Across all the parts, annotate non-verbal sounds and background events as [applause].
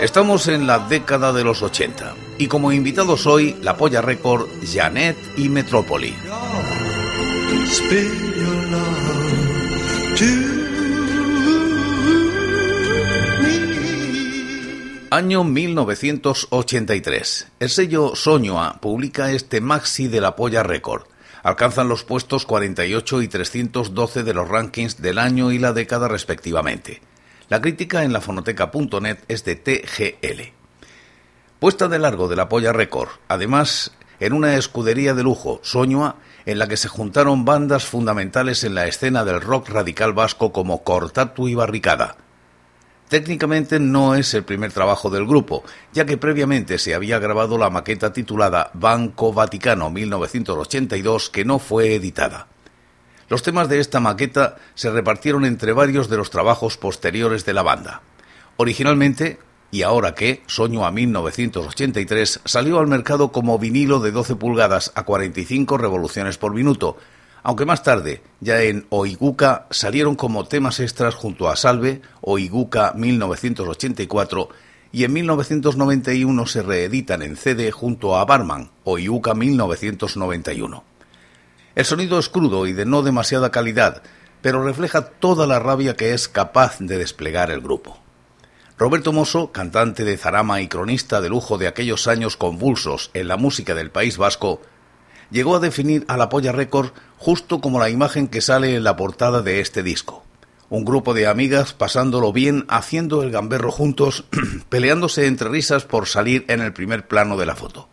Estamos en la década de los 80 y como invitados hoy la Polla Record, Janet y Metrópoli. Año 1983. El sello Soñoa publica este maxi de la Polla Record alcanzan los puestos 48 y 312 de los rankings del año y la década respectivamente. La crítica en la fonoteca.net es de TGL. Puesta de largo de la Polla Record, además en una escudería de lujo, Soñoa, en la que se juntaron bandas fundamentales en la escena del rock radical vasco como Cortatu y Barricada, Técnicamente no es el primer trabajo del grupo, ya que previamente se había grabado la maqueta titulada Banco Vaticano 1982 que no fue editada. Los temas de esta maqueta se repartieron entre varios de los trabajos posteriores de la banda. Originalmente, y ahora que, Soño a 1983 salió al mercado como vinilo de 12 pulgadas a 45 revoluciones por minuto, aunque más tarde, ya en Oiguca, salieron como temas extras junto a Salve, Oiguca 1984, y en 1991 se reeditan en CD junto a Barman, Oiguca 1991. El sonido es crudo y de no demasiada calidad, pero refleja toda la rabia que es capaz de desplegar el grupo. Roberto Mosso, cantante de Zarama y cronista de lujo de aquellos años convulsos en la música del País Vasco, llegó a definir a la Polla Record justo como la imagen que sale en la portada de este disco. Un grupo de amigas pasándolo bien, haciendo el gamberro juntos, [clears throat] peleándose entre risas por salir en el primer plano de la foto.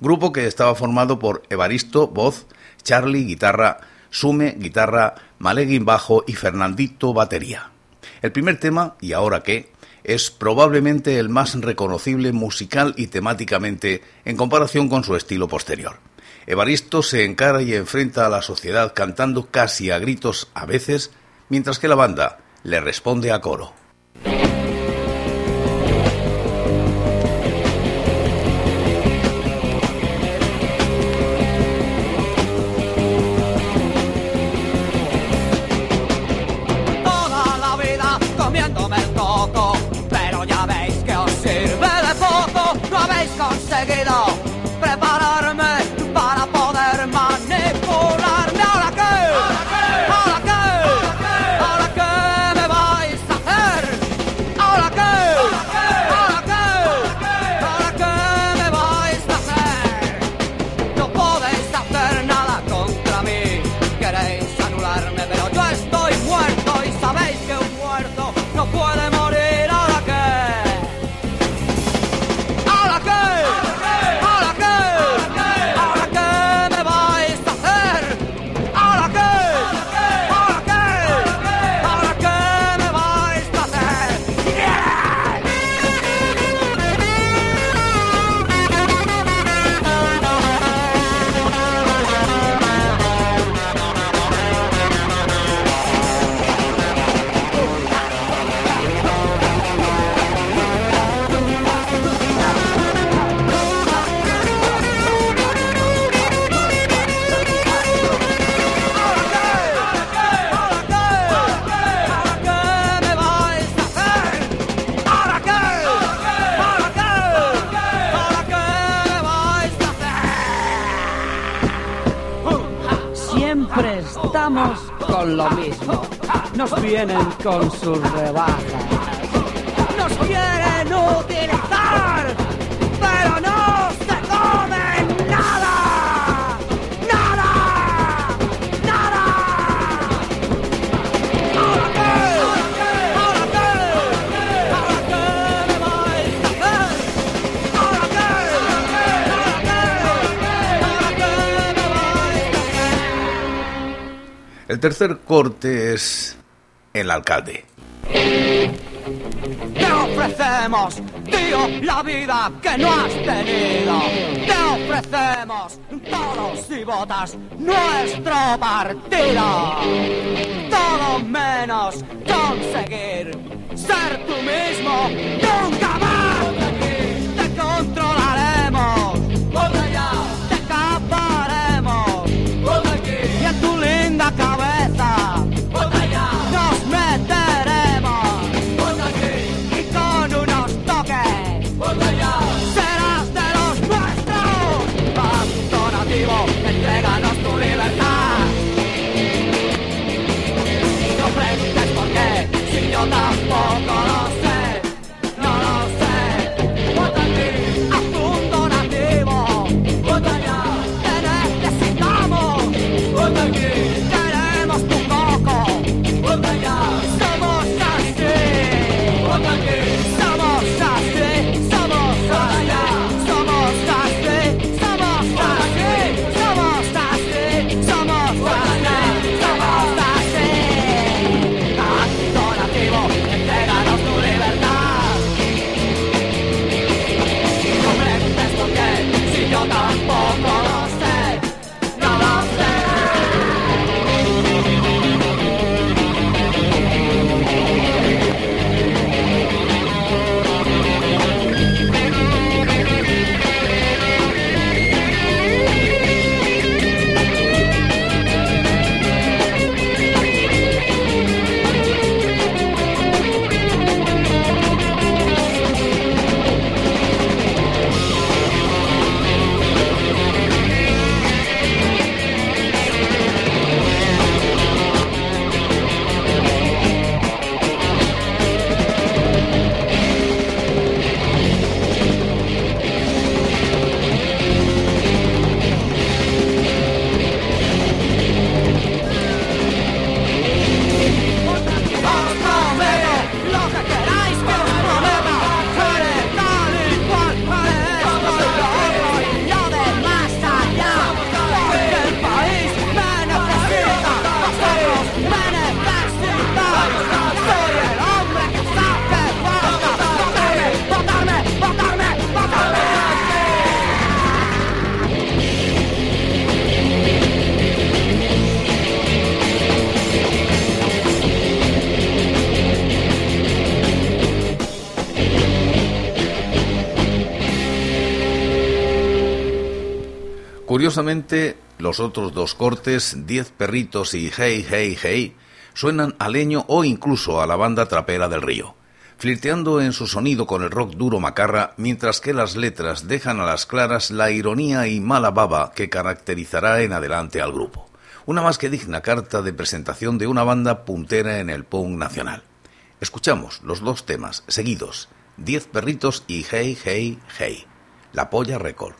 Grupo que estaba formado por Evaristo, voz, Charlie, guitarra, Sume, guitarra, Maleguin, bajo y Fernandito, batería. El primer tema, ¿y ahora qué?, es probablemente el más reconocible musical y temáticamente en comparación con su estilo posterior. Evaristo se encara y enfrenta a la sociedad cantando casi a gritos a veces, mientras que la banda le responde a coro. Lo mismo. Nos vienen con sus rebajas. Nos quieren utilizar, El tercer corte es el alcalde. Te ofrecemos, tío, la vida que no has tenido. Te ofrecemos todos y votas nuestro partido. Todo menos conseguir ser tú mismo. Nunca más Votan que Curiosamente, los otros dos cortes, Diez perritos y Hey Hey Hey, suenan a leño o incluso a la banda trapera del río, flirteando en su sonido con el rock duro macarra, mientras que las letras dejan a las claras la ironía y mala baba que caracterizará en adelante al grupo. Una más que digna carta de presentación de una banda puntera en el punk nacional. Escuchamos los dos temas seguidos, Diez perritos y Hey Hey Hey, La Polla Record.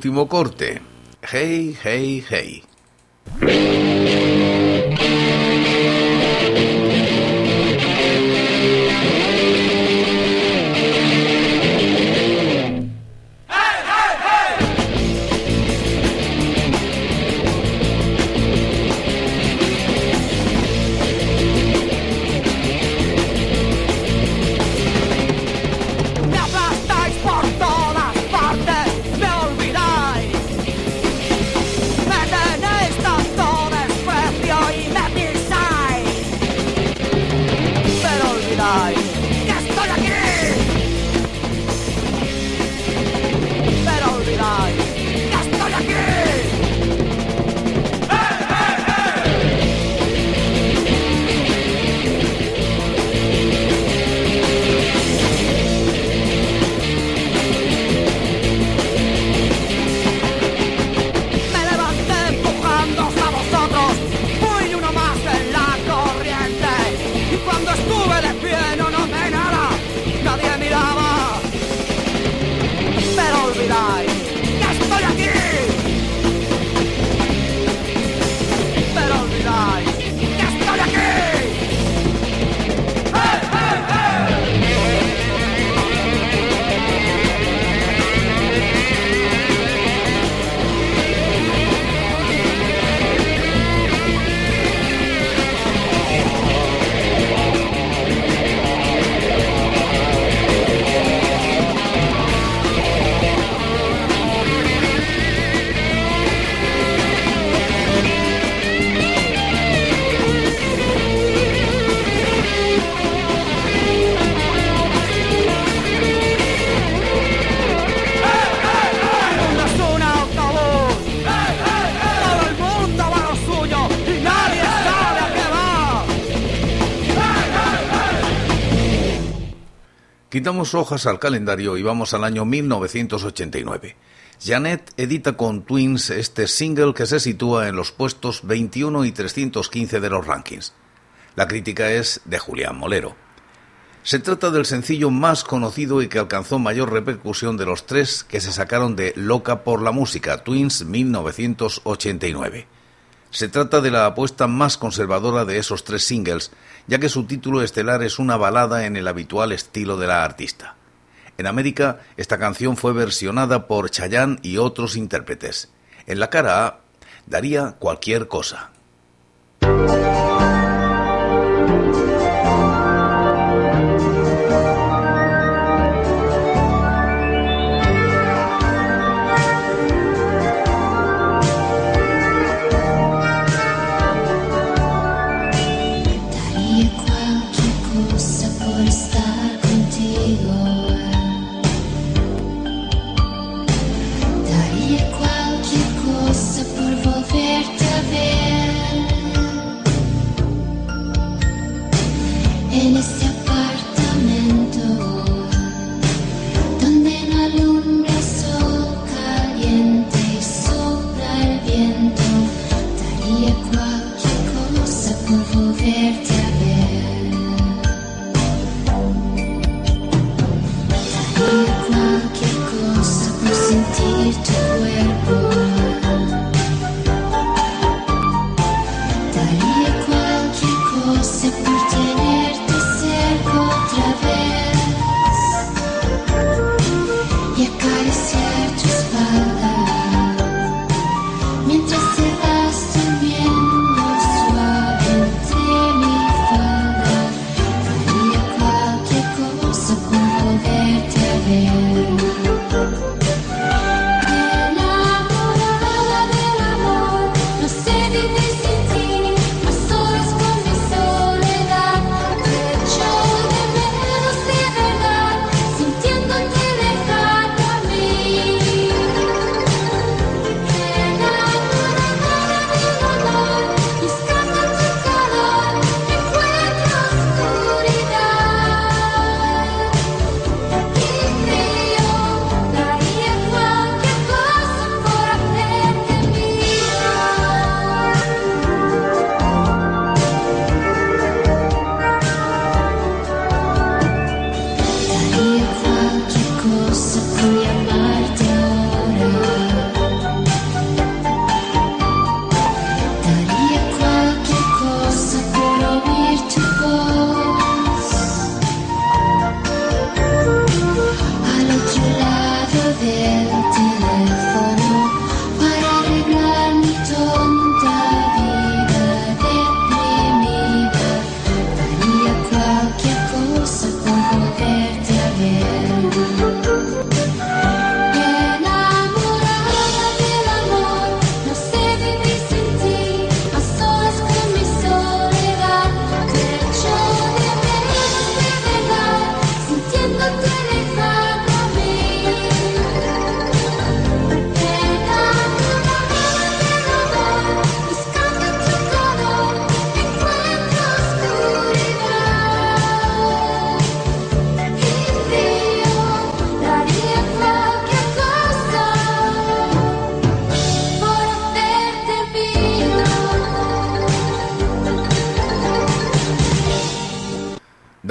Último corte. Hey, hey, hey. Quitamos hojas al calendario y vamos al año 1989. Janet edita con Twins este single que se sitúa en los puestos 21 y 315 de los rankings. La crítica es de Julián Molero. Se trata del sencillo más conocido y que alcanzó mayor repercusión de los tres que se sacaron de Loca por la Música, Twins 1989. Se trata de la apuesta más conservadora de esos tres singles, ya que su título estelar es una balada en el habitual estilo de la artista. En América, esta canción fue versionada por Chayanne y otros intérpretes. En la cara A, daría cualquier cosa. Por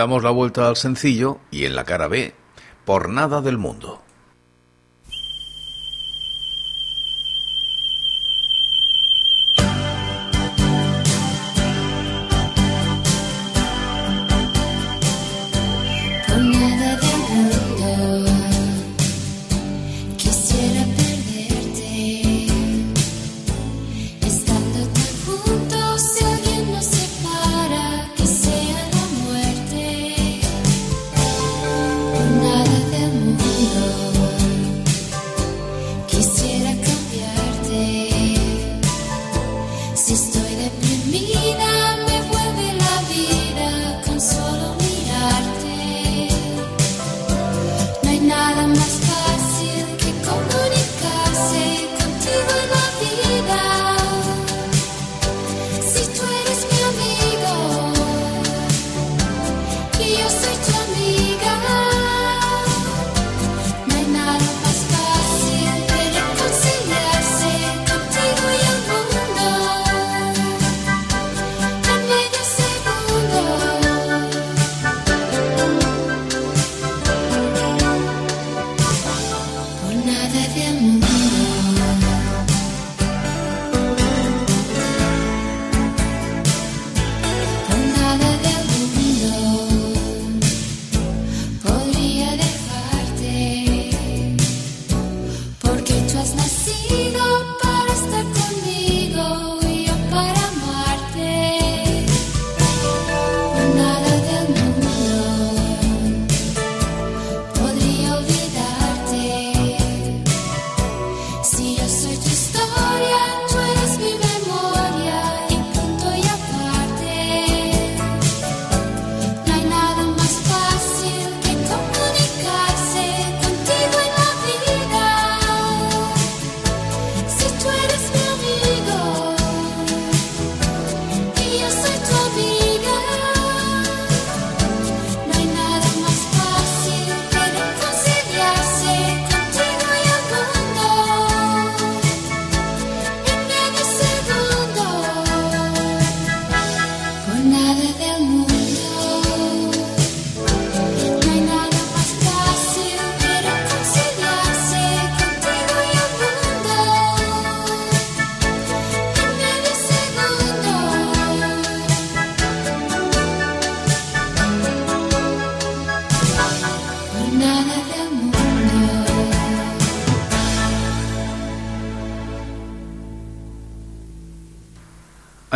damos la vuelta al sencillo y en la cara B, por nada del mundo.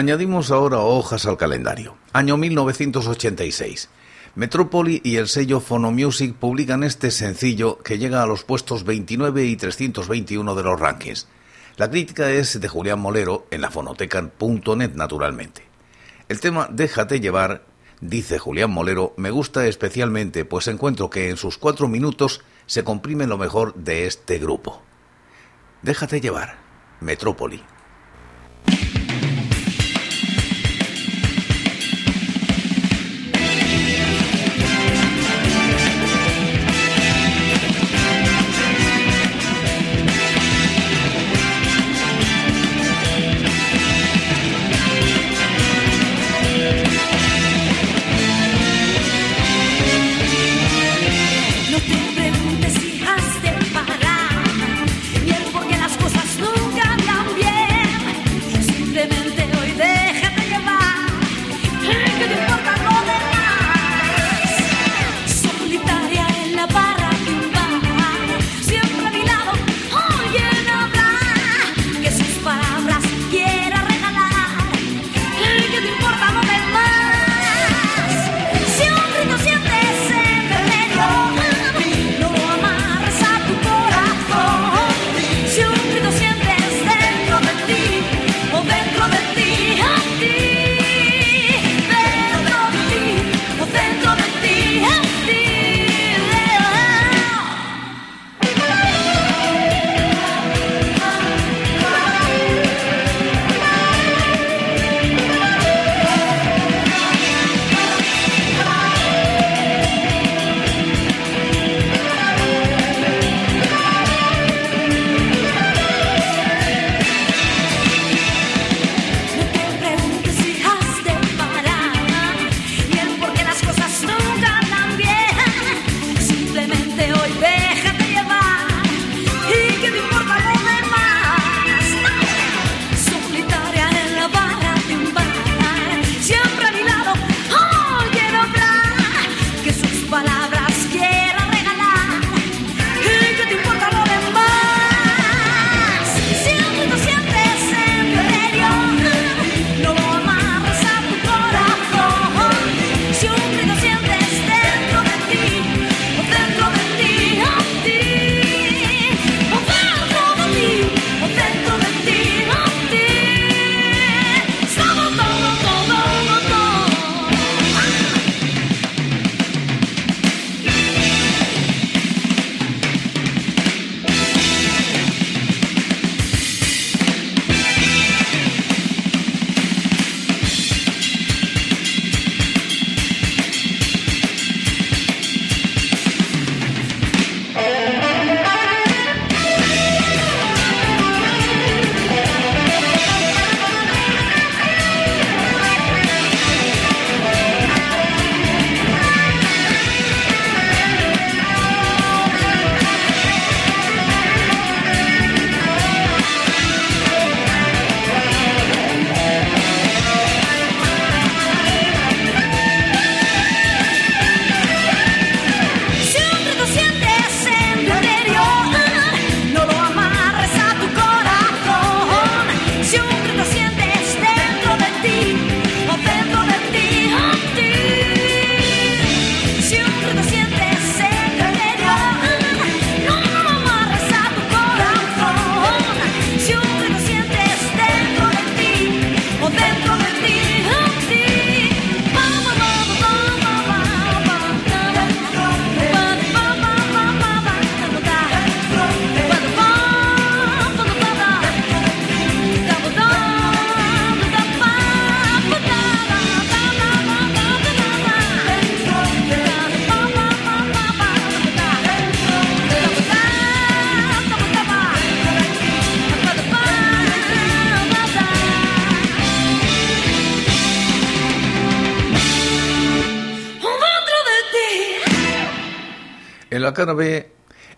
Añadimos ahora hojas al calendario. Año 1986. Metrópoli y el sello Phonomusic publican este sencillo que llega a los puestos 29 y 321 de los rankings. La crítica es de Julián Molero en la fonoteca.net naturalmente. El tema Déjate llevar, dice Julián Molero, me gusta especialmente pues encuentro que en sus cuatro minutos se comprime lo mejor de este grupo. Déjate llevar, Metrópoli.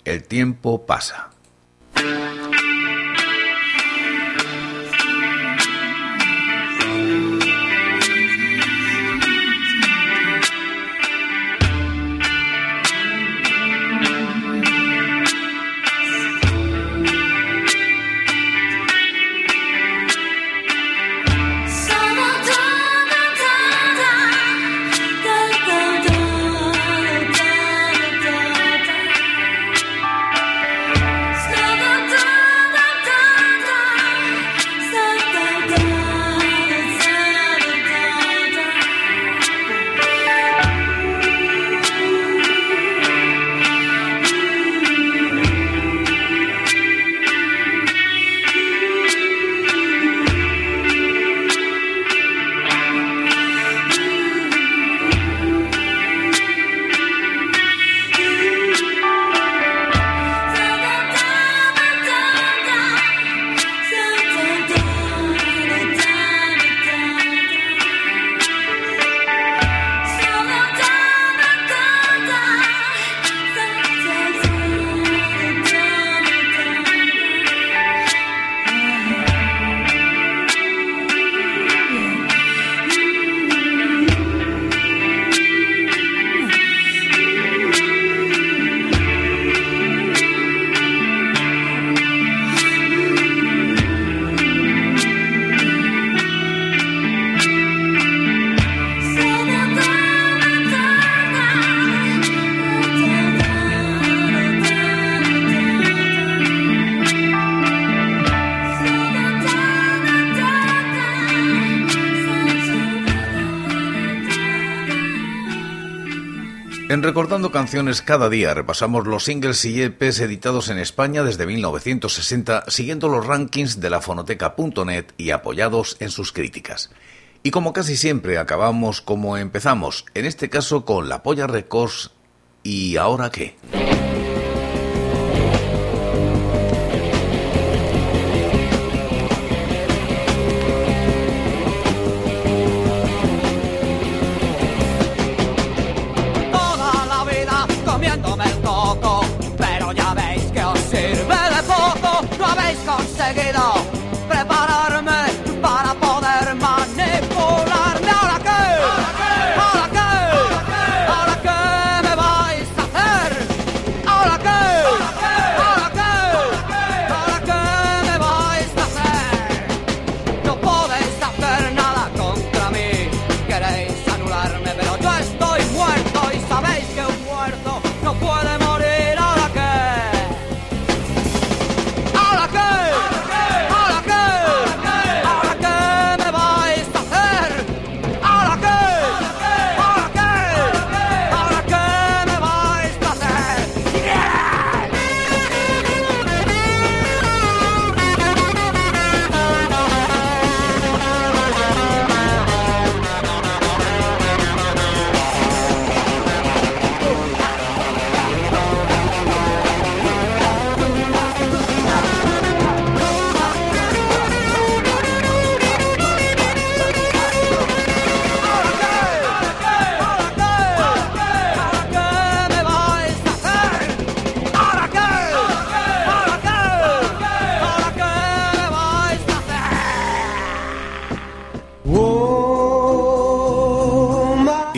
El tiempo pasa. Canciones cada día repasamos los singles y EPs editados en España desde 1960, siguiendo los rankings de la fonoteca.net y apoyados en sus críticas. Y como casi siempre acabamos como empezamos, en este caso con la Polla Records y ahora qué.